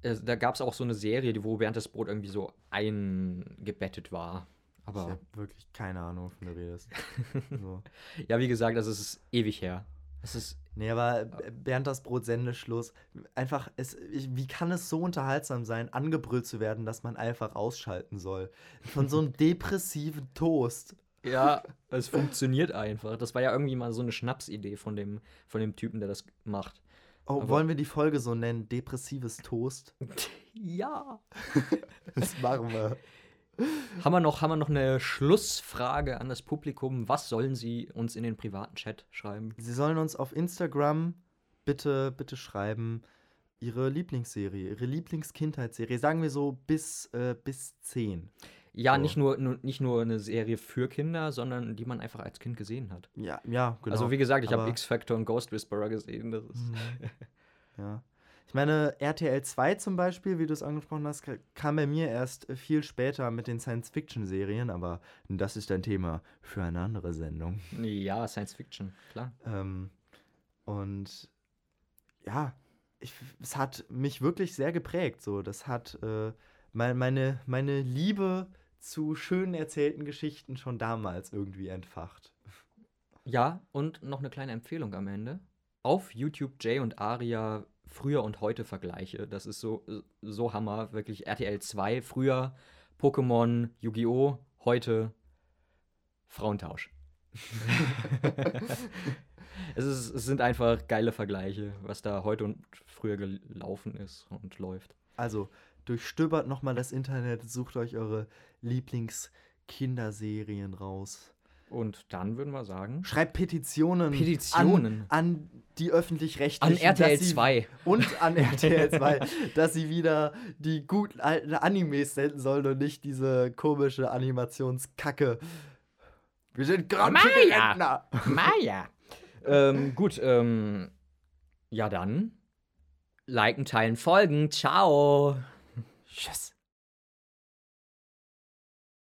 Äh, da gab es auch so eine Serie, wo Bernd das Brot irgendwie so eingebettet war. ich Aber habe wirklich keine Ahnung, wovon du redest. so. ja, wie gesagt, das ist ewig her. Das ist Nee, aber Bernd das Brot Sendeschluss. Einfach, es, ich, wie kann es so unterhaltsam sein, angebrüllt zu werden, dass man einfach ausschalten soll? Von so einem depressiven Toast. Ja, es funktioniert einfach. Das war ja irgendwie mal so eine Schnapsidee von dem, von dem Typen, der das macht. Oh, Aber- wollen wir die Folge so nennen? Depressives Toast? Ja. Das machen wir. Haben wir, noch, haben wir noch eine Schlussfrage an das Publikum? Was sollen sie uns in den privaten Chat schreiben? Sie sollen uns auf Instagram bitte, bitte schreiben, ihre Lieblingsserie, ihre Lieblingskindheitsserie. Sagen wir so bis, äh, bis 10. Ja, So. nicht, nur, nur, nicht nur eine Serie für Kinder, sondern die man einfach als Kind gesehen hat. Ja, ja, genau. Also wie gesagt, ich habe X-Factor und Ghost Whisperer gesehen. Das ist Mhm. Ja. Ich meine, RTL 2 zum Beispiel, wie du es angesprochen hast, ka- kam bei mir erst viel später mit den Science-Fiction-Serien, aber das ist ein Thema für eine andere Sendung. Ja, Science Fiction, klar. Ähm, und ja, ich, es hat mich wirklich sehr geprägt. So, das hat äh, mein, meine, meine Liebe zu schön erzählten Geschichten schon damals irgendwie entfacht. Ja, und noch eine kleine Empfehlung am Ende. Auf YouTube Jay und Aria früher und heute Vergleiche. Das ist so, so Hammer. Wirklich RTL 2, früher Pokémon, Yu-Gi-Oh!, heute Frauentausch. es, ist, es sind einfach geile Vergleiche, was da heute und früher gelaufen ist und läuft. Also, durchstöbert nochmal das Internet, sucht euch eure Lieblingskinderserien raus. Und dann würden wir sagen. Schreibt Petitionen. Petitionen. An, an die öffentlich-rechtlichen. An RTL dass sie- 2. Und an RTL 2, dass sie wieder die guten alten Animes senden sollen und nicht diese komische Animationskacke. Wir sind grantige Maya. Maya. ähm, gut, ähm, ja dann. Liken, teilen, folgen. Ciao. Tschüss.